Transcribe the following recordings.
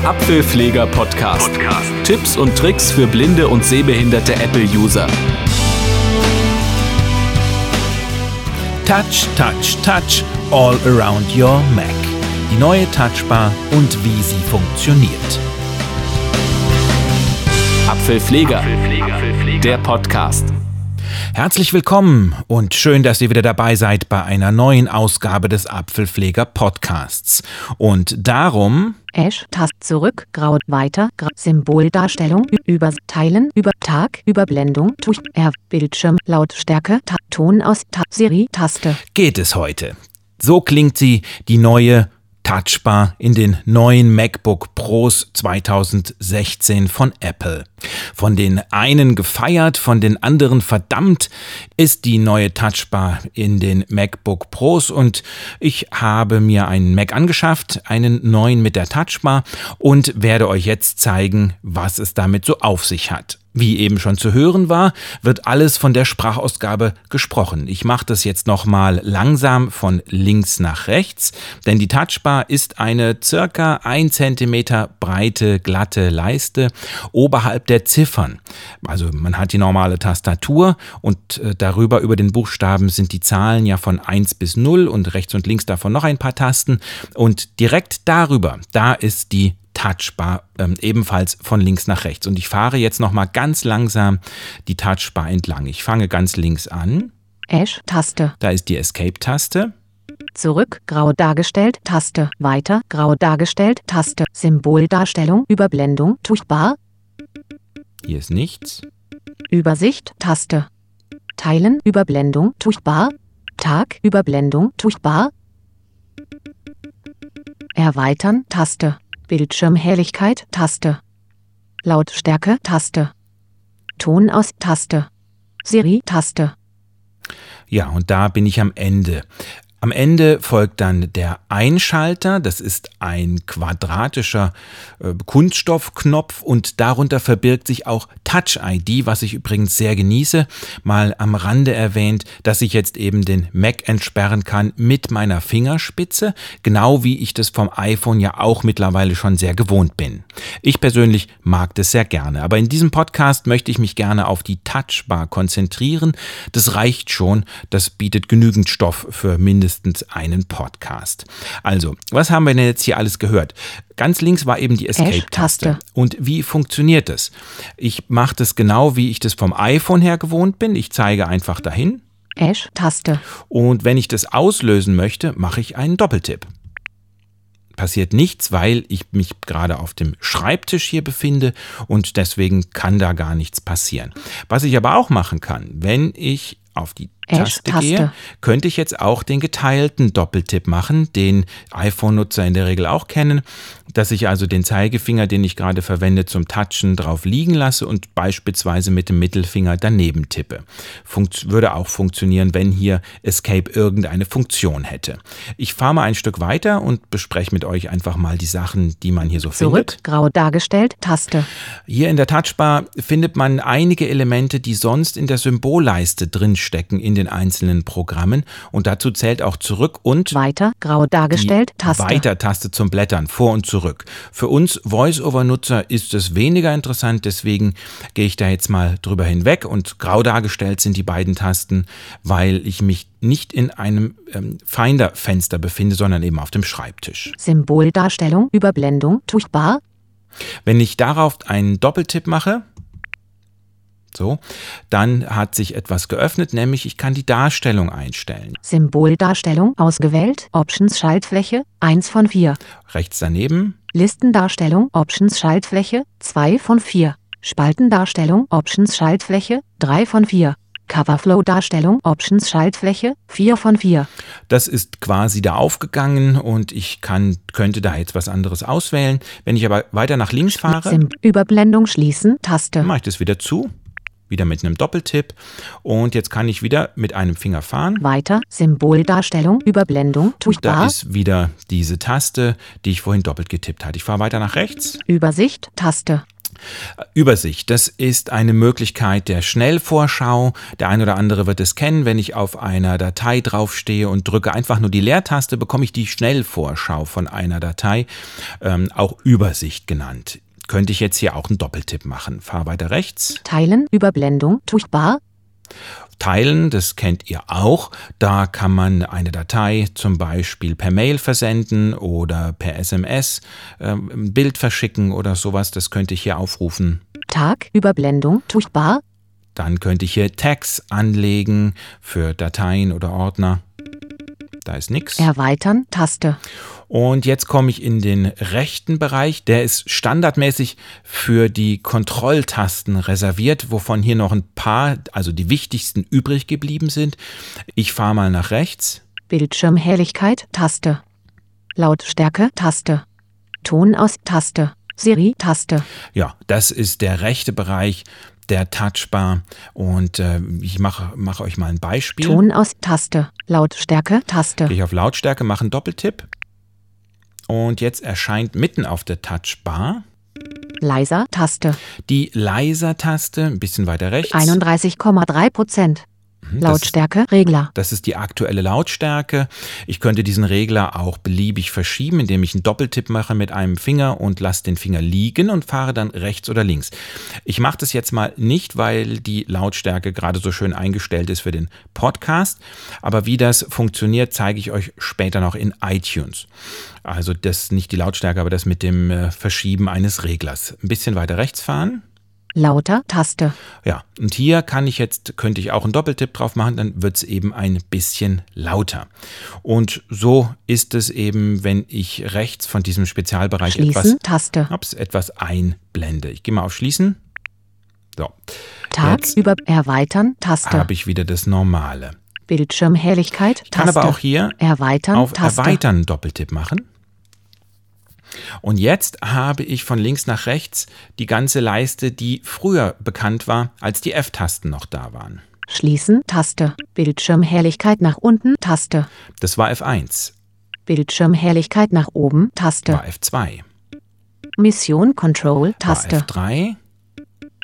Der Apfelpfleger Podcast. Podcast. Tipps und Tricks für blinde und sehbehinderte Apple-User. Touch, Touch, Touch, all around your Mac. Die neue Touchbar und wie sie funktioniert. Apfelpfleger, Apfelpfleger. der Podcast. Herzlich willkommen und schön, dass ihr wieder dabei seid bei einer neuen Ausgabe des Apfelpfleger Podcasts. Und darum Ash, Tast zurück, Grau, weiter, Gra Symboldarstellung, über Teilen, über Tag, Überblendung, Tuch, R, Bildschirm, Lautstärke, Ta Ton aus, Ta Siri, Taste. Geht es heute. So klingt sie, die neue Touchbar in den neuen MacBook Pros 2016 von Apple. Von den einen gefeiert, von den anderen verdammt ist die neue Touchbar in den MacBook Pros und ich habe mir einen Mac angeschafft, einen neuen mit der Touchbar und werde euch jetzt zeigen, was es damit so auf sich hat. Wie eben schon zu hören war, wird alles von der Sprachausgabe gesprochen. Ich mache das jetzt nochmal langsam von links nach rechts, denn die Touchbar ist eine circa 1 cm breite, glatte Leiste oberhalb der Ziffern. Also man hat die normale Tastatur und äh, darüber über den Buchstaben sind die Zahlen ja von 1 bis 0 und rechts und links davon noch ein paar Tasten und direkt darüber, da ist die Touchbar ähm, ebenfalls von links nach rechts. Und ich fahre jetzt noch mal ganz langsam die Touchbar entlang. Ich fange ganz links an. Ash-Taste. Da ist die Escape-Taste. Zurück, grau dargestellt, Taste. Weiter, grau dargestellt, Taste. Symboldarstellung, Überblendung, Tuchbar. Hier ist nichts. Übersicht, Taste. Teilen, Überblendung, Tuchbar. Tag, Überblendung, Tuchbar. Erweitern, Taste. Bildschirmhelligkeit Taste. Lautstärke Taste. Ton aus Taste. Siri Taste. Ja, und da bin ich am Ende. Am Ende folgt dann der Einschalter, das ist ein quadratischer äh, Kunststoffknopf und darunter verbirgt sich auch Touch ID, was ich übrigens sehr genieße. Mal am Rande erwähnt, dass ich jetzt eben den Mac entsperren kann mit meiner Fingerspitze, genau wie ich das vom iPhone ja auch mittlerweile schon sehr gewohnt bin. Ich persönlich mag das sehr gerne, aber in diesem Podcast möchte ich mich gerne auf die Touchbar konzentrieren. Das reicht schon, das bietet genügend Stoff für mindestens mindestens einen Podcast. Also, was haben wir denn jetzt hier alles gehört? Ganz links war eben die Escape-Taste. Und wie funktioniert das? Ich mache das genau, wie ich das vom iPhone her gewohnt bin. Ich zeige einfach dahin. Ash-Taste. Und wenn ich das auslösen möchte, mache ich einen Doppeltipp passiert nichts, weil ich mich gerade auf dem Schreibtisch hier befinde und deswegen kann da gar nichts passieren. Was ich aber auch machen kann, wenn ich auf die Taste gehe, könnte ich jetzt auch den geteilten Doppeltipp machen, den iPhone-Nutzer in der Regel auch kennen, dass ich also den Zeigefinger, den ich gerade verwende zum Touchen, drauf liegen lasse und beispielsweise mit dem Mittelfinger daneben tippe. Funkt, würde auch funktionieren, wenn hier Escape irgendeine Funktion hätte. Ich fahre mal ein Stück weiter und bespreche mit euch einfach mal die Sachen, die man hier so Zurück, findet. Zurück, grau dargestellt, Taste. Hier in der Touchbar findet man einige Elemente, die sonst in der Symbolleiste drinstecken in den einzelnen Programmen und dazu zählt auch zurück und weiter grau dargestellt Taste. Weiter-Taste zum Blättern vor und zurück. Für uns Voice-over-Nutzer ist es weniger interessant, deswegen gehe ich da jetzt mal drüber hinweg und grau dargestellt sind die beiden Tasten, weil ich mich nicht in einem ähm, Finder-Fenster befinde, sondern eben auf dem Schreibtisch. Symboldarstellung, Überblendung, Tuchbar. Wenn ich darauf einen Doppeltipp mache, so, dann hat sich etwas geöffnet, nämlich ich kann die Darstellung einstellen. Symboldarstellung ausgewählt, Options Schaltfläche 1 von 4. Rechts daneben. Listendarstellung Options Schaltfläche 2 von 4. Spaltendarstellung Options Schaltfläche 3 von 4. Coverflow-Darstellung, Options Schaltfläche, 4 von 4. Das ist quasi da aufgegangen und ich kann, könnte da jetzt was anderes auswählen. Wenn ich aber weiter nach links fahre. Überblendung schließen, Taste. Mache ich das wieder zu wieder mit einem Doppeltipp. Und jetzt kann ich wieder mit einem Finger fahren. Weiter, Symboldarstellung, Überblendung, Tuchbar. Da ist wieder diese Taste, die ich vorhin doppelt getippt hatte. Ich fahre weiter nach rechts. Übersicht, Taste. Übersicht, das ist eine Möglichkeit der Schnellvorschau. Der ein oder andere wird es kennen, wenn ich auf einer Datei draufstehe und drücke einfach nur die Leertaste, bekomme ich die Schnellvorschau von einer Datei, ähm, auch Übersicht genannt. Könnte ich jetzt hier auch einen Doppeltipp machen. Fahr weiter rechts. Teilen, Überblendung, Tuchbar. Teilen, das kennt ihr auch. Da kann man eine Datei zum Beispiel per Mail versenden oder per SMS äh, ein Bild verschicken oder sowas. Das könnte ich hier aufrufen. Tag, Überblendung, Tuchbar. Dann könnte ich hier Tags anlegen für Dateien oder Ordner. Da ist nichts. Erweitern, Taste. Und jetzt komme ich in den rechten Bereich. Der ist standardmäßig für die Kontrolltasten reserviert, wovon hier noch ein paar, also die wichtigsten, übrig geblieben sind. Ich fahre mal nach rechts. Bildschirmhelligkeit, Taste. Lautstärke, Taste. Ton aus, Taste. Siri, Taste. Ja, das ist der rechte Bereich der Touchbar. Und äh, ich mache mach euch mal ein Beispiel. Ton aus, Taste. Lautstärke, Taste. Gehe ich auf Lautstärke, mache einen Doppeltipp. Und jetzt erscheint mitten auf der Touchbar Leiser, Taste. die Leiser-Taste, ein bisschen weiter rechts. 31,3 Prozent. Mhm, das- Lautstärke, Regler. Das ist die aktuelle Lautstärke. Ich könnte diesen Regler auch beliebig verschieben, indem ich einen Doppeltipp mache mit einem Finger und lasse den Finger liegen und fahre dann rechts oder links. Ich mache das jetzt mal nicht, weil die Lautstärke gerade so schön eingestellt ist für den Podcast. Aber wie das funktioniert, zeige ich euch später noch in iTunes. Also das nicht die Lautstärke, aber das mit dem äh, Verschieben eines Reglers. Ein bisschen weiter rechts fahren. Lauter, Taste. Ja, und hier kann ich jetzt, könnte ich auch einen Doppeltipp drauf machen, dann wird es eben ein bisschen lauter. Und so ist es eben, wenn ich rechts von diesem Spezialbereich Schließen, Taste. etwas, ups, etwas einblende. Ich gehe mal auf Schließen. So, Tag, Jetzt über, Erweitern, Taste. habe ich wieder das Normale. Bildschirmhelligkeit, Taste. Ich kann aber auch hier Erweitern, auf Taste. Erweitern Doppeltipp machen. Und jetzt habe ich von links nach rechts die ganze Leiste, die früher bekannt war, als die F-Tasten noch da waren. Schließen, Taste. Bildschirmhelligkeit nach unten, Taste. Das war F1, Bildschirmhelligkeit nach oben, Taste. war F2, Mission Control, Taste. war F3,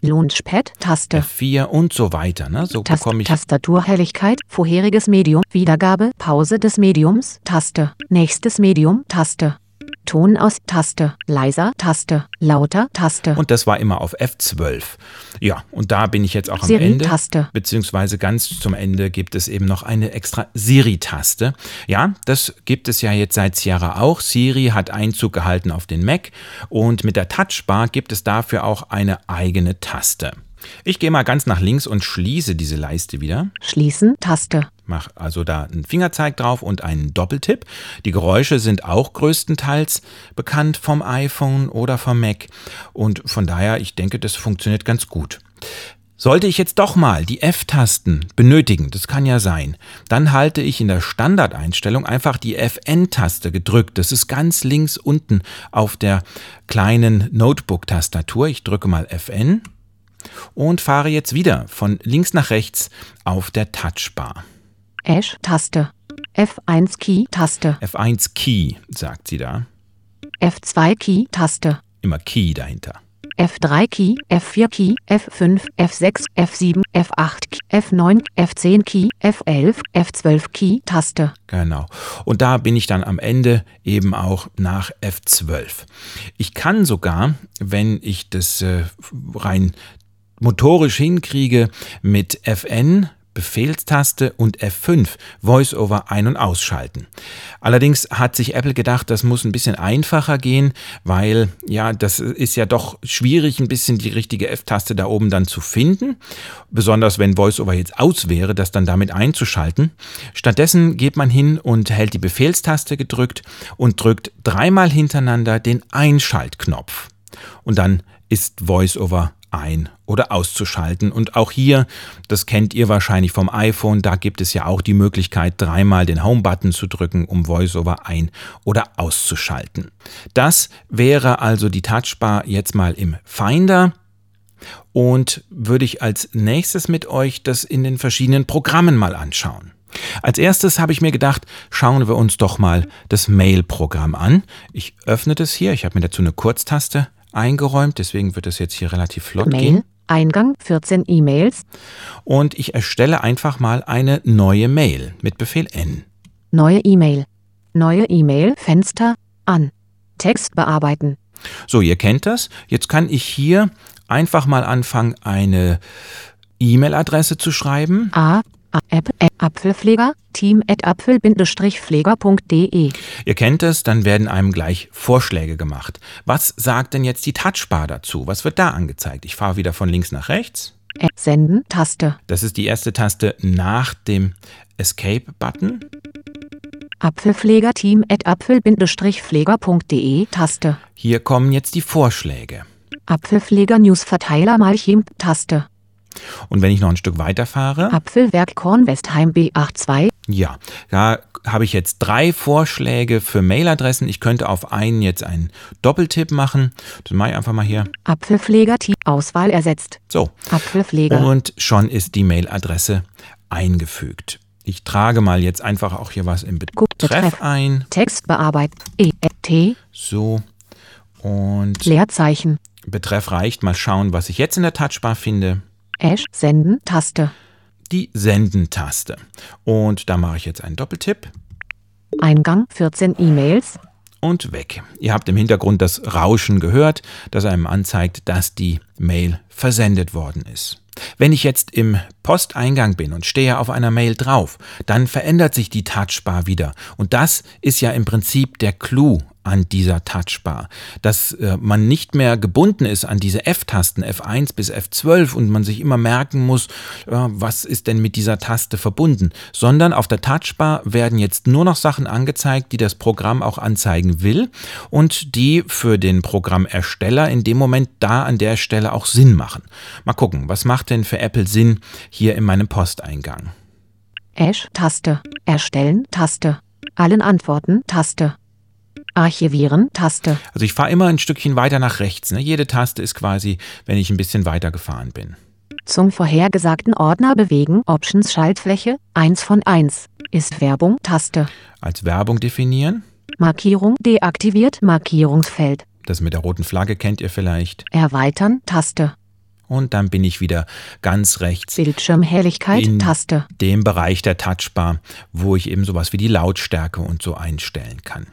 Launchpad, Taste. F4 und so weiter. Ne? So Tast bekomme ich Tastaturhelligkeit, vorheriges Medium, Wiedergabe, Pause des Mediums, Taste. Nächstes Medium, Taste. Ton aus, Taste. Leiser, Taste. Lauter, Taste. Und das war immer auf F12. Ja, und da bin ich jetzt auch am Siri, Ende. Taste. Beziehungsweise ganz zum Ende gibt es eben noch eine extra Siri-Taste. Ja, das gibt es ja jetzt seit Sierra auch. Siri hat Einzug gehalten auf den Mac und mit der Touchbar gibt es dafür auch eine eigene Taste. Ich gehe mal ganz nach links und schließe diese Leiste wieder. Schließen, Taste. Mach also da einen Fingerzeig drauf und einen Doppeltipp. Die Geräusche sind auch größtenteils bekannt vom iPhone oder vom Mac und von daher, ich denke, das funktioniert ganz gut. Sollte ich jetzt doch mal die F-Tasten benötigen, das kann ja sein, dann halte ich in der Standardeinstellung einfach die FN-Taste gedrückt. Das ist ganz links unten auf der kleinen Notebook-Tastatur. Ich drücke mal FN und fahre jetzt wieder von links nach rechts auf der Touchbar. Ash, Taste. F1 Key, Taste. F1 Key, sagt sie da. F2 Key, Taste. Immer Key dahinter. F3 Key, F4 Key, F5, F6, F7, F8, Key, F9, F10 Key, F11, F12 Key, Taste. Genau. Und da bin ich dann am Ende eben auch nach F12. Ich kann sogar, wenn ich das äh, rein motorisch hinkriege, mit FN Befehlstaste und F5 VoiceOver ein- und ausschalten. Allerdings hat sich Apple gedacht, das muss ein bisschen einfacher gehen, weil ja, das ist ja doch schwierig, ein bisschen die richtige F-Taste da oben dann zu finden. Besonders wenn VoiceOver jetzt aus wäre, das dann damit einzuschalten. Stattdessen geht man hin und hält die Befehlstaste gedrückt und drückt dreimal hintereinander den Einschaltknopf. Und dann ist VoiceOver ein- oder auszuschalten. Und auch hier, das kennt ihr wahrscheinlich vom iPhone, da gibt es ja auch die Möglichkeit, dreimal den Home-Button zu drücken, um VoiceOver ein- oder auszuschalten. Das wäre also die Touchbar jetzt mal im Finder. Und würde ich als nächstes mit euch das in den verschiedenen Programmen mal anschauen. Als erstes habe ich mir gedacht, schauen wir uns doch mal das Mail-Programm an. Ich öffne das hier, ich habe mir dazu eine Kurztaste eingeräumt, deswegen wird es jetzt hier relativ flott Mail. gehen. Eingang 14 E-Mails. Und ich erstelle einfach mal eine neue Mail mit Befehl N. Neue E-Mail. Neue E-Mail. Fenster. An. Text bearbeiten. So, ihr kennt das. Jetzt kann ich hier einfach mal anfangen, eine E-Mail-Adresse zu schreiben. A. Apfelpfleger. Team at apfel-pfleger.de. Ihr kennt es, dann werden einem gleich Vorschläge gemacht. Was sagt denn jetzt die Touchbar dazu? Was wird da angezeigt? Ich fahre wieder von links nach rechts. Senden. Taste. Das ist die erste Taste nach dem Escape-Button. Apfelpfleger Team at apfel-pfleger.de. Taste. Hier kommen jetzt die Vorschläge. Apfelpfleger Newsverteiler Malchim. Taste. Und wenn ich noch ein Stück weiterfahre, Apfelwerk Kornwestheim B82. ja, da habe ich jetzt drei Vorschläge für Mailadressen. Ich könnte auf einen jetzt einen Doppeltipp machen. Das mache ich einfach mal hier. Apfelpfleger Team. Auswahl ersetzt. So. Apfelpfleger. Und schon ist die Mailadresse eingefügt. Ich trage mal jetzt einfach auch hier was im Betreff Betreff. ein. Text bearbeiten. E. T. So. Und Leerzeichen. Betreff reicht. Mal schauen, was ich jetzt in der Touchbar finde. Ash. Senden. Taste. Die Senden-Taste. Und da mache ich jetzt einen Doppeltipp Eingang 14 E-Mails. und weg. Ihr habt im Hintergrund das Rauschen gehört, das einem anzeigt, dass die Mail versendet worden ist. Wenn ich jetzt im Posteingang bin und stehe auf einer Mail drauf, dann verändert sich die Touchbar wieder. Und das ist ja im Prinzip der Clou an dieser Touchbar, dass äh, man nicht mehr gebunden ist an diese F-Tasten F1 bis F12 und man sich immer merken muss, äh, was ist denn mit dieser Taste verbunden, sondern auf der Touchbar werden jetzt nur noch Sachen angezeigt, die das Programm auch anzeigen will und die für den Programmersteller in dem Moment da an der Stelle auch Sinn machen. Mal gucken, was macht denn für Apple Sinn hier in meinem Posteingang? Ash. Taste. Erstellen. Taste. Allen Antworten. Taste. Archivieren. Taste. Also ich fahre immer ein Stückchen weiter nach rechts. Ne? Jede Taste ist quasi, wenn ich ein bisschen weiter gefahren bin. Zum vorhergesagten Ordner bewegen. Options Schaltfläche. 1 von 1. Ist Werbung. Taste. Als Werbung definieren. Markierung deaktiviert. Markierungsfeld. Das mit der roten Flagge kennt ihr vielleicht. Erweitern. Taste. Und dann bin ich wieder ganz rechts Bildschirmhelligkeit. In- Taste. dem Bereich der Touchbar, wo ich eben sowas wie die Lautstärke und so einstellen kann.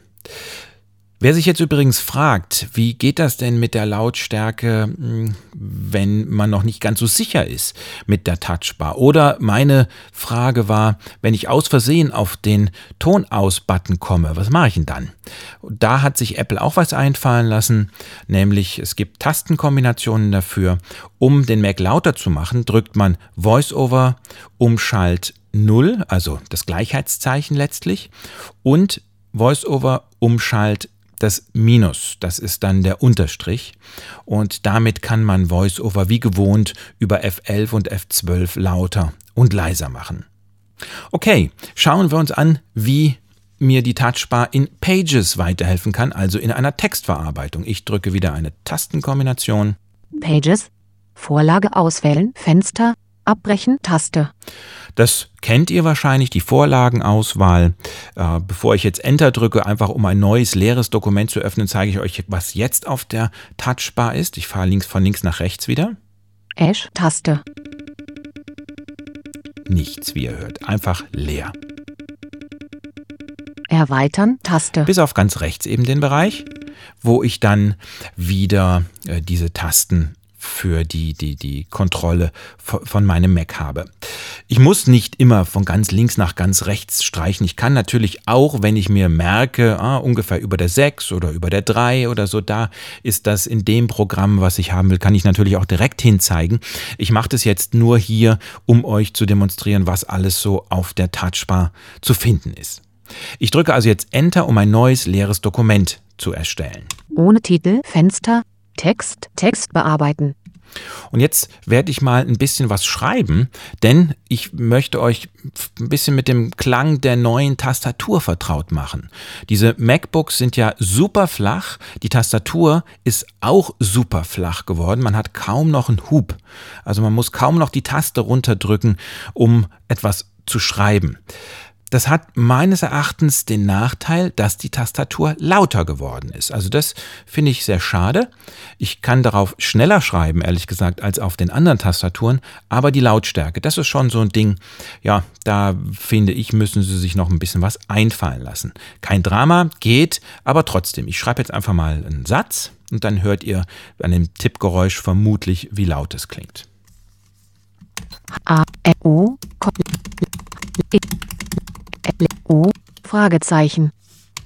Wer sich jetzt übrigens fragt, wie geht das denn mit der Lautstärke, hm, wenn man noch nicht ganz so sicher ist mit der Touchbar? Oder meine Frage war, wenn ich aus Versehen auf den Ton-aus-Button komme, was mache ich denn dann? Da hat sich Apple auch was einfallen lassen, nämlich es gibt Tastenkombinationen dafür. Um den Mac lauter zu machen, drückt man VoiceOver, Umschalt 0, also das Gleichheitszeichen letztlich, und VoiceOver, Umschalt das Minus, das ist dann der Unterstrich. Und damit kann man VoiceOver wie gewohnt über F11 und F12 lauter und leiser machen. Okay, schauen wir uns an, wie mir die Touchbar in Pages weiterhelfen kann, also in einer Textverarbeitung. Ich drücke wieder eine Tastenkombination. Pages. Vorlage auswählen. Fenster. Abbrechen. Taste. Das kennt ihr wahrscheinlich, die Vorlagenauswahl. Äh, bevor ich jetzt Enter drücke, einfach um ein neues leeres Dokument zu öffnen, zeige ich euch, was jetzt auf der Touchbar ist. Ich fahre links von links nach rechts wieder. Ash. Taste. Nichts, wie ihr hört. Einfach leer. Erweitern. Taste. Bis auf ganz rechts eben den Bereich, wo ich dann wieder äh, diese Tasten für die, die, die Kontrolle von meinem Mac habe. Ich muss nicht immer von ganz links nach ganz rechts streichen. Ich kann natürlich auch, wenn ich mir merke, ah, ungefähr über der 6 oder über der 3 oder so, da ist das in dem Programm, was ich haben will, kann ich natürlich auch direkt hinzeigen. Ich mache das jetzt nur hier, um euch zu demonstrieren, was alles so auf der Touchbar zu finden ist. Ich drücke also jetzt Enter, um ein neues leeres Dokument zu erstellen. Ohne Titel. Fenster. Text. Text bearbeiten. Und jetzt werde ich mal ein bisschen was schreiben, denn ich möchte euch ein bisschen mit dem Klang der neuen Tastatur vertraut machen. Diese MacBooks sind ja super flach, die Tastatur ist auch super flach geworden, man hat kaum noch einen Hub. Also man muss kaum noch die Taste runterdrücken, um etwas zu schreiben. Das hat meines Erachtens den Nachteil, dass die Tastatur lauter geworden ist. Also das finde ich sehr schade. Ich kann darauf schneller schreiben, ehrlich gesagt, als auf den anderen Tastaturen, aber die Lautstärke, das ist schon so ein Ding, ja, da finde ich, müssen sie sich noch ein bisschen was einfallen lassen. Kein Drama, geht, aber trotzdem, ich schreibe jetzt einfach mal einen Satz und dann hört ihr an dem Tippgeräusch vermutlich, wie laut es klingt. A, O, E, O, Fragezeichen.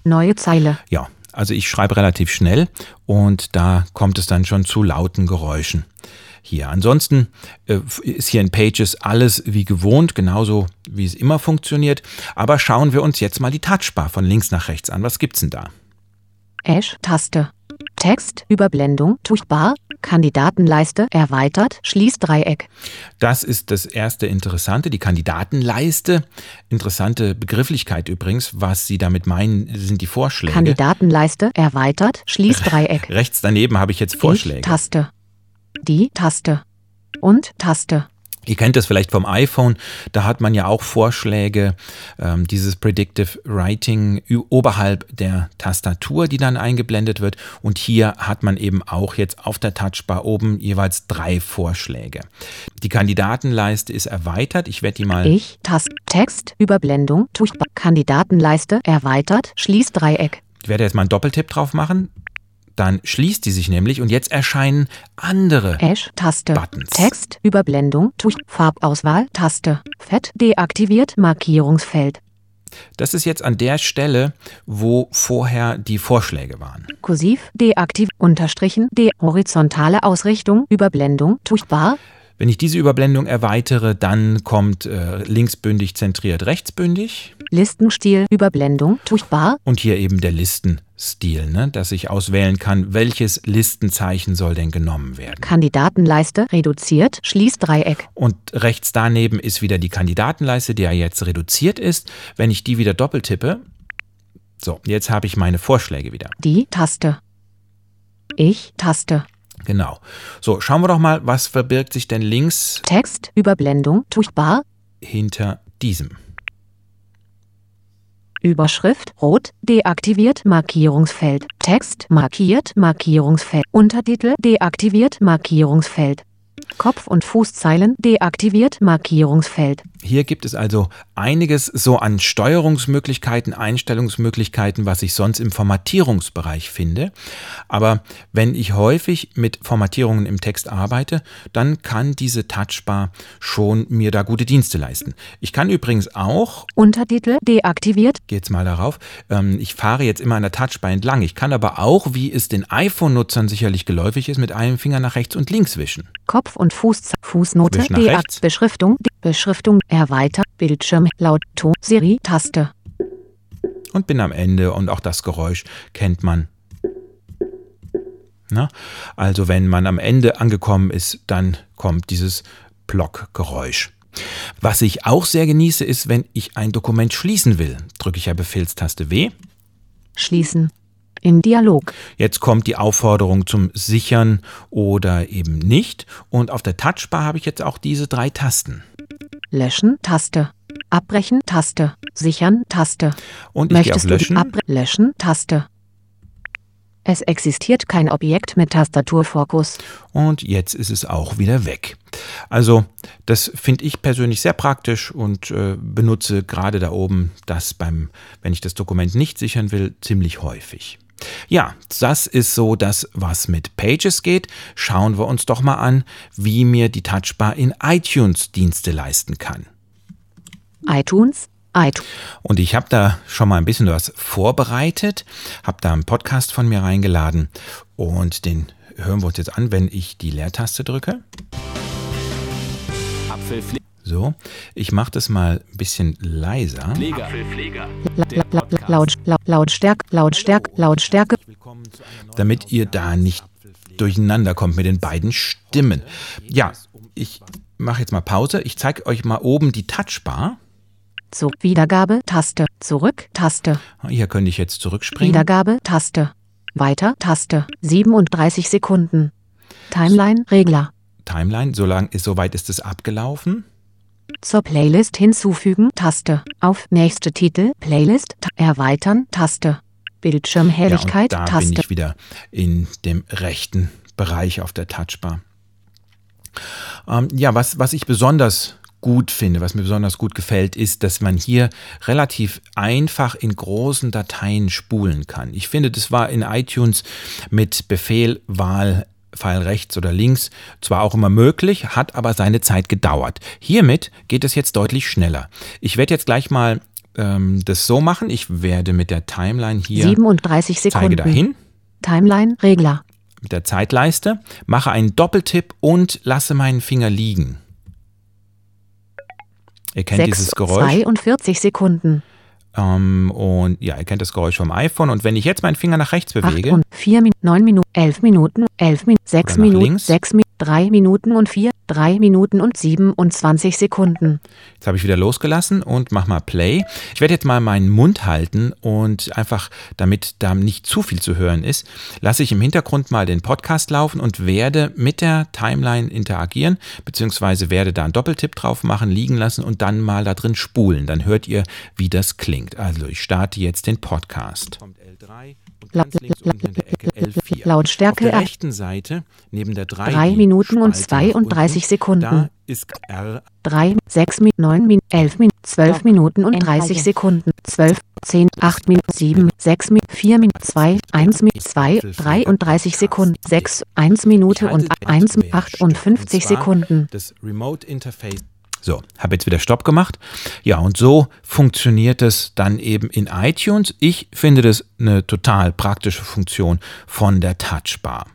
Neue Zeile. Ja, also ich schreibe relativ schnell und da kommt es dann schon zu lauten Geräuschen. Hier. Ansonsten äh, ist hier in Pages alles wie gewohnt, genauso wie es immer funktioniert. Aber schauen wir uns jetzt mal die Touchbar von links nach rechts an. Was gibt's denn da? Ash-Taste. Text, Überblendung, Tuchbar, Kandidatenleiste, erweitert, Schließdreieck. Das ist das erste Interessante, die Kandidatenleiste. Interessante Begrifflichkeit übrigens. Was Sie damit meinen, sind die Vorschläge. Kandidatenleiste, erweitert, Schließdreieck. Rechts daneben habe ich jetzt Vorschläge. Die Taste. Die Taste. Und Taste. Ihr kennt das vielleicht vom iPhone, da hat man ja auch Vorschläge, ähm, dieses Predictive Writing oberhalb der Tastatur, die dann eingeblendet wird. Und hier hat man eben auch jetzt auf der Touchbar oben jeweils drei Vorschläge. Die Kandidatenleiste ist erweitert. Ich werde die mal. Ich, Tast, Text, Überblendung, Tuchbar, Kandidatenleiste, erweitert, Schließdreieck. Ich werde jetzt mal einen Doppeltipp drauf machen. Dann schließt die sich nämlich und jetzt erscheinen andere Ash-Taste. Buttons. Text, Überblendung, Tuch, Farbauswahl, Taste. Fett deaktiviert, Markierungsfeld. Das ist jetzt an der Stelle, wo vorher die Vorschläge waren. Kursiv, deaktiv, unterstrichen, de, horizontale Ausrichtung, Überblendung, Tuchbar. Wenn ich diese Überblendung erweitere, dann kommt äh, linksbündig zentriert rechtsbündig. Listenstil, Überblendung, Tuchbar. Und hier eben der Listenstil, ne, dass ich auswählen kann, welches Listenzeichen soll denn genommen werden. Kandidatenleiste reduziert, Schließdreieck. Und rechts daneben ist wieder die Kandidatenleiste, die ja jetzt reduziert ist. Wenn ich die wieder doppelt tippe, so, jetzt habe ich meine Vorschläge wieder. Die Taste. Ich, Taste. Genau. So, schauen wir doch mal, was verbirgt sich denn links Text, Überblendung, Tuchbar. hinter diesem. Überschrift rot, deaktiviert Markierungsfeld. Text markiert Markierungsfeld. Untertitel deaktiviert Markierungsfeld. Kopf- und Fußzeilen deaktiviert Markierungsfeld. Hier gibt es also einiges so an Steuerungsmöglichkeiten, Einstellungsmöglichkeiten, was ich sonst im Formatierungsbereich finde. Aber wenn ich häufig mit Formatierungen im Text arbeite, dann kann diese Touchbar schon mir da gute Dienste leisten. Ich kann übrigens auch, Untertitel deaktiviert. jetzt mal darauf, ähm, ich fahre jetzt immer an der Touchbar entlang. Ich kann aber auch, wie es den iPhone-Nutzern sicherlich geläufig ist, mit einem Finger nach rechts und links wischen. Kopf- und Fuß Fußnote rechts. Beschriftung Beschriftung erweitert Bildschirm laut Ton Siri Taste. und bin am Ende und auch das Geräusch kennt man. Na? Also wenn man am Ende angekommen ist, dann kommt dieses Blockgeräusch. Was ich auch sehr genieße, ist, wenn ich ein Dokument schließen will, drücke ich ja Befehlstaste W. Schließen. Im Dialog. Jetzt kommt die Aufforderung zum Sichern oder eben nicht. Und auf der Touchbar habe ich jetzt auch diese drei Tasten. Löschen Taste. Abbrechen Taste. Sichern Taste. Und ich gehe auf Möchtest du die Löschen. Abre Löschen Taste. Es existiert kein Objekt mit Tastaturfokus. Und jetzt ist es auch wieder weg. Also das finde ich persönlich sehr praktisch und äh, benutze gerade da oben das beim, wenn ich das Dokument nicht sichern will, ziemlich häufig. Ja, das ist so das, was mit Pages geht. Schauen wir uns doch mal an, wie mir die Touchbar in iTunes Dienste leisten kann. iTunes. iTunes. Und ich habe da schon mal ein bisschen was vorbereitet, habe da einen Podcast von mir reingeladen und den hören wir uns jetzt an, wenn ich die Leertaste drücke. Apfelpfleger. So, ich mache das mal ein bisschen leiser. La, la, la, la, laut, laut, Lautstärke, Lautstärke, Lautstärke. damit ihr da nicht durcheinander kommt mit den beiden Stimmen. Ja, ich mache jetzt mal Pause. Ich zeige euch mal oben die Touchbar. Zu Wiedergabe Taste. Zurück Taste. Hier könnte ich jetzt zurückspringen. Wiedergabe Taste. Weiter Taste. 37 Sekunden. Timeline Regler. Timeline, so lang ist, soweit ist es abgelaufen. Zur Playlist hinzufügen Taste. Auf nächste Titel Playlist erweitern Taste. Bildschirmhelligkeit ja, da Taste. bin ich wieder in dem rechten Bereich auf der Touchbar. Ähm, ja, was, was ich besonders gut finde, was mir besonders gut gefällt, ist, dass man hier relativ einfach in großen Dateien spulen kann. Ich finde, das war in iTunes mit Befehl Wahl Pfeil rechts oder links zwar auch immer möglich, hat aber seine Zeit gedauert. Hiermit geht es jetzt deutlich schneller. Ich werde jetzt gleich mal ähm, das so machen. Ich werde mit der Timeline hier 37 Sekunden. zeige dahin Timeline Regler. mit der Zeitleiste, mache einen Doppeltipp und lasse meinen Finger liegen. Ihr kennt 6, dieses Geräusch. 42 Sekunden. Ähm, und ja, ihr kennt das Geräusch vom iPhone. Und wenn ich jetzt meinen Finger nach rechts 8 bewege, und 4 Minuten, 9 Minuten, 11 Minuten, 11 Minuten, 6 Oder nach Minuten, links. 6 Minuten, 3 Minuten und 4, 3 Minuten und 27 Sekunden. Jetzt habe ich wieder losgelassen und mach mal Play. Ich werde jetzt mal meinen Mund halten und einfach, damit da nicht zu viel zu hören ist, lasse ich im Hintergrund mal den Podcast laufen und werde mit der Timeline interagieren, beziehungsweise werde da einen Doppeltipp drauf machen, liegen lassen und dann mal da drin spulen. Dann hört ihr, wie das klingt. Also ich starte jetzt den Podcast. Kommt L3 und La- ganz links la- unten in der Ecke L4. Lautstärke Auf der er- rechten Seite, neben der 3, 3 die Minuten und Spalte nach 32 unten, Sekunden. Da ist R 3, 6 Minuten, 9 Minuten, 11 Minuten, 12 Minuten und 30 Sekunden. 12, 10, 8 Minuten, 7, 6 Minuten, 4 Minuten, 2, 1 Minute, 2, 33 Sekunden. 6, 1 Minute und halte den 1, Querschnitt, 58 und zwar Sekunden. Das Remote Interface. So, habe jetzt wieder Stopp gemacht. Ja, und so funktioniert es dann eben in iTunes. Ich finde das eine total praktische Funktion von der Touchbar.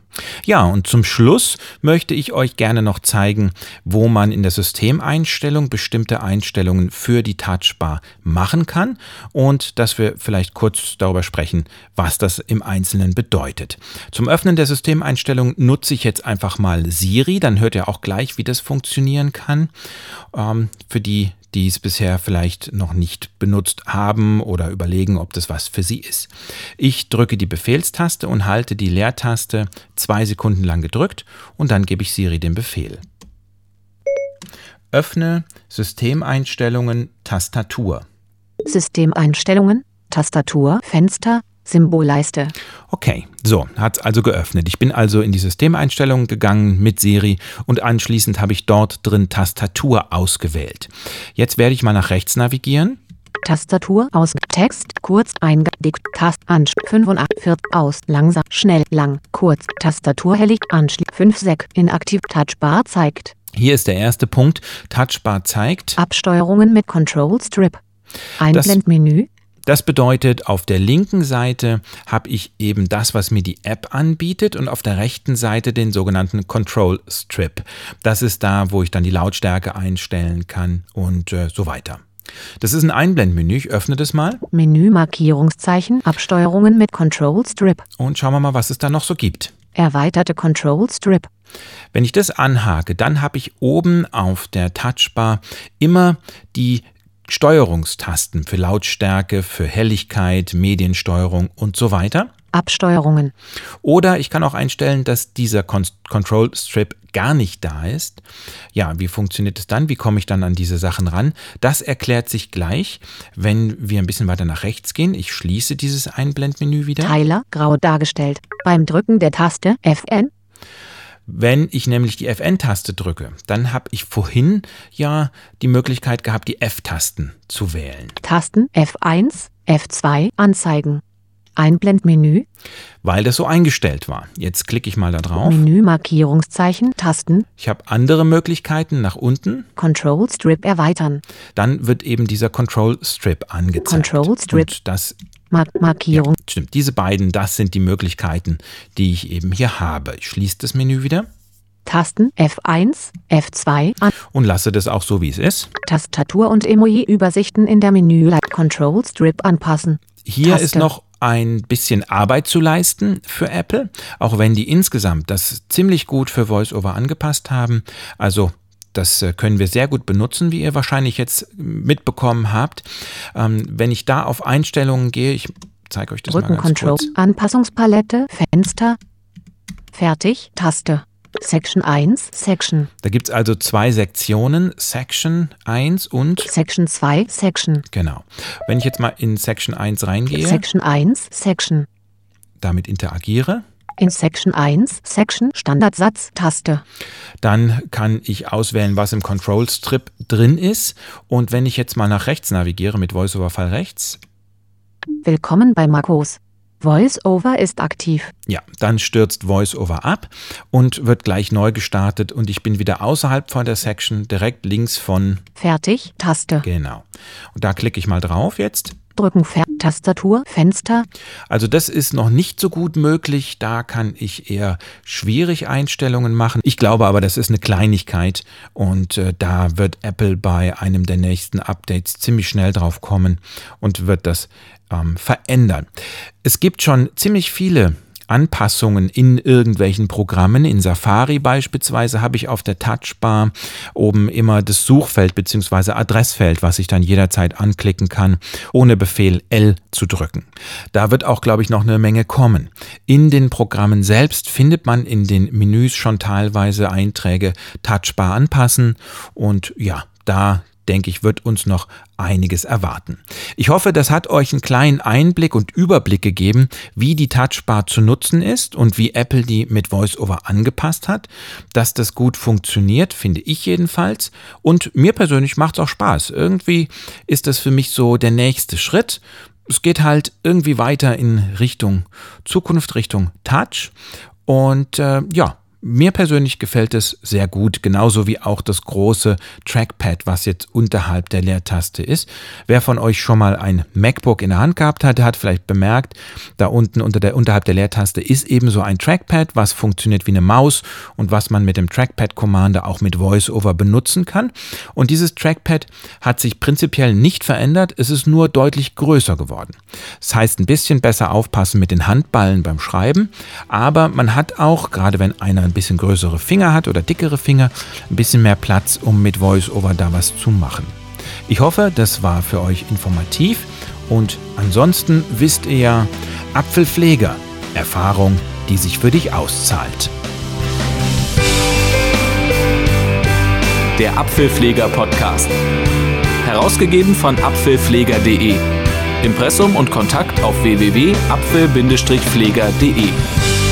Ja, und zum Schluss möchte ich euch gerne noch zeigen, wo man in der Systemeinstellung bestimmte Einstellungen für die Touchbar machen kann und dass wir vielleicht kurz darüber sprechen, was das im Einzelnen bedeutet. Zum Öffnen der Systemeinstellung nutze ich jetzt einfach mal Siri, dann hört ihr auch gleich, wie das funktionieren kann. Ähm, für die, die es bisher vielleicht noch nicht benutzt haben oder überlegen, ob das was für sie ist. Ich drücke die Befehlstaste und halte die Leertaste zwei Sekunden lang gedrückt und dann gebe ich Siri den Befehl. Öffne Systemeinstellungen Tastatur. Systemeinstellungen, Tastatur, Fenster, Symbolleiste. Okay, so, hat es also geöffnet. Ich bin also in die Systemeinstellungen gegangen mit Siri und anschließend habe ich dort drin Tastatur ausgewählt. Jetzt werde ich mal nach rechts navigieren. Tastatur aus Text kurz eingedickt Tast an 45 aus langsam schnell lang kurz Tastatur hellig anschli 5 Sek inaktiv Touchbar zeigt Hier ist der erste Punkt. Touchbar zeigt. Absteuerungen mit Control Strip Einblendmenü Das bedeutet, auf der linken Seite habe ich eben das, was mir die App anbietet und auf der rechten Seite den sogenannten Control Strip. Das ist da, wo ich dann die Lautstärke einstellen kann und äh, so weiter. Das ist ein Einblendmenü. Ich öffne das mal Menü Markierungszeichen Absteuerungen mit Control Strip und schauen wir mal, was es da noch so gibt. erweiterte Control Strip Wenn ich das anhake, dann habe ich oben auf der Touchbar immer die Steuerungstasten für Lautstärke, für Helligkeit, Mediensteuerung und so weiter. Absteuerungen Oder ich kann auch einstellen, dass dieser Con Control Strip gar nicht da ist. Ja, wie funktioniert es dann? Wie komme ich dann an diese Sachen ran? Das erklärt sich gleich, wenn wir ein bisschen weiter nach rechts gehen. Ich schließe dieses Einblendmenü wieder. Teiler grau dargestellt beim Drücken der Taste FN Wenn ich nämlich die FN-Taste drücke, dann habe ich vorhin ja die Möglichkeit gehabt, die F-Tasten zu wählen. Tasten F1 F2 anzeigen Einblendmenü weil das so eingestellt war. Jetzt klicke ich mal da drauf. Menü Markierungszeichen Tasten Ich habe andere Möglichkeiten nach unten. Control Strip erweitern. Dann wird eben dieser Control Strip angezeigt. Control Strip. Und das Mar Markierung. Ja, stimmt. Diese beiden, das sind die Möglichkeiten, die ich eben hier habe. Ich schließe das Menü wieder Tasten F1, F2 an. und lasse das auch so, wie es ist. Tastatur und Emoji-Übersichten in der Menüleiste. Control Strip anpassen. Hier Taste. ist noch ein bisschen Arbeit zu leisten für Apple, auch wenn die insgesamt das ziemlich gut für VoiceOver angepasst haben. Also das äh, können wir sehr gut benutzen, wie ihr wahrscheinlich jetzt mitbekommen habt. Ähm, wenn ich da auf Einstellungen gehe, ich zeige euch das mal Rücken ganz Control. kurz. Anpassungspalette. Fenster. Fertig. Taste. Section 1, Section, Da gibt es also zwei Sektionen, Section 1 und Section 2, Section, genau. Wenn ich jetzt mal in Section 1 reingehe, Section 1, Section. damit interagiere, In Section 1, Section Standardsatz, Taste. dann kann ich auswählen, was im Control Strip drin ist. Und wenn ich jetzt mal nach rechts navigiere mit VoiceOver-Fall rechts, Willkommen bei Makos. VoiceOver ist aktiv. ja, dann stürzt VoiceOver ab und wird gleich neu gestartet und ich bin wieder außerhalb von der Section, direkt links von, Fertig, Taste. genau. Und da klicke ich mal drauf jetzt. Drücken Fer Tastatur, Fenster, Also das ist noch nicht so gut möglich. Da kann ich eher schwierig Einstellungen machen. Ich glaube aber, das ist eine Kleinigkeit und äh, da wird Apple bei einem der nächsten Updates ziemlich schnell drauf kommen und wird das ähm, verändern. Es gibt schon ziemlich viele Anpassungen in irgendwelchen Programmen. In Safari beispielsweise habe ich auf der Touchbar oben immer das Suchfeld bzw. Adressfeld, was ich dann jederzeit anklicken kann, ohne Befehl L zu drücken. Da wird auch, glaube ich, noch eine Menge kommen. In den Programmen selbst findet man in den Menüs schon teilweise Einträge Touchbar anpassen und ja, da denke ich, wird uns noch einiges erwarten. Ich hoffe, das hat euch einen kleinen Einblick und Überblick gegeben, wie die Touchbar zu nutzen ist und wie Apple die mit VoiceOver angepasst hat. Dass das gut funktioniert, finde ich jedenfalls. Und mir persönlich macht es auch Spaß. Irgendwie ist das für mich so der nächste Schritt. Es geht halt irgendwie weiter in Richtung Zukunft, Richtung Touch. Und äh, ja, mir persönlich gefällt es sehr gut, genauso wie auch das große Trackpad, was jetzt unterhalb der Leertaste ist. Wer von euch schon mal ein MacBook in der Hand gehabt hat, hat vielleicht bemerkt, da unten unter der, unterhalb der Leertaste ist eben so ein Trackpad, was funktioniert wie eine Maus und was man mit dem Trackpad-Commander auch mit VoiceOver benutzen kann. Und dieses Trackpad hat sich prinzipiell nicht verändert, es ist nur deutlich größer geworden. Das heißt, ein bisschen besser aufpassen mit den Handballen beim Schreiben, aber man hat auch, gerade wenn einer ein bisschen größere Finger hat oder dickere Finger, ein bisschen mehr Platz, um mit VoiceOver da was zu machen. Ich hoffe, das war für euch informativ und ansonsten wisst ihr ja, Apfelpfleger, Erfahrung, die sich für dich auszahlt. Der Apfelpfleger Podcast. Herausgegeben von apfelpfleger.de. Impressum und Kontakt auf www.apfel-pfleger.de.